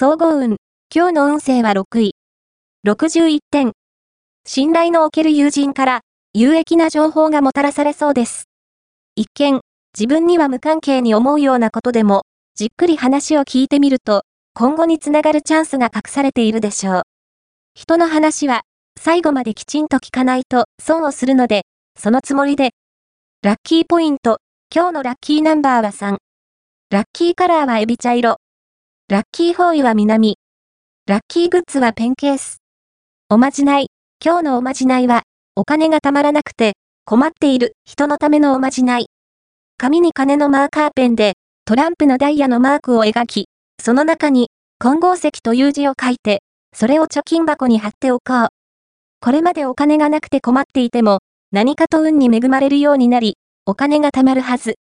総合運。今日の運勢は6位。61点。信頼のおける友人から有益な情報がもたらされそうです。一見、自分には無関係に思うようなことでも、じっくり話を聞いてみると、今後につながるチャンスが隠されているでしょう。人の話は、最後まできちんと聞かないと損をするので、そのつもりで。ラッキーポイント、今日のラッキーナンバーは3。ラッキーカラーはエビ茶色。ラッキーフォーイは南。ラッキーグッズはペンケース。おまじない。今日のおまじないは、お金がたまらなくて、困っている人のためのおまじない。紙に金のマーカーペンで、トランプのダイヤのマークを描き、その中に、混合石という字を書いて、それを貯金箱に貼っておこう。これまでお金がなくて困っていても、何かと運に恵まれるようになり、お金が貯まるはず。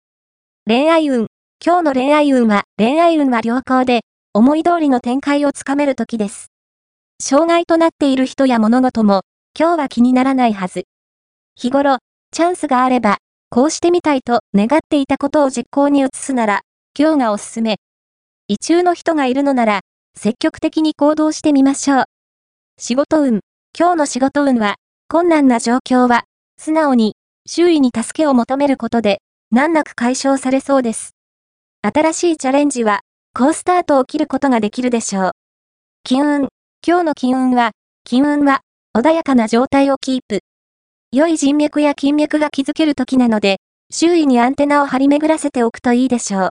恋愛運。今日の恋愛運は、恋愛運は良好で、思い通りの展開をつかめる時です。障害となっている人や物事も、今日は気にならないはず。日頃、チャンスがあれば、こうしてみたいと願っていたことを実行に移すなら、今日がおすすめ。異中の人がいるのなら、積極的に行動してみましょう。仕事運。今日の仕事運は、困難な状況は、素直に、周囲に助けを求めることで、難なく解消されそうです。新しいチャレンジは、好スタートを切ることができるでしょう。金運。今日の金運は、金運は、穏やかな状態をキープ。良い人脈や金脈が築ける時なので、周囲にアンテナを張り巡らせておくといいでしょう。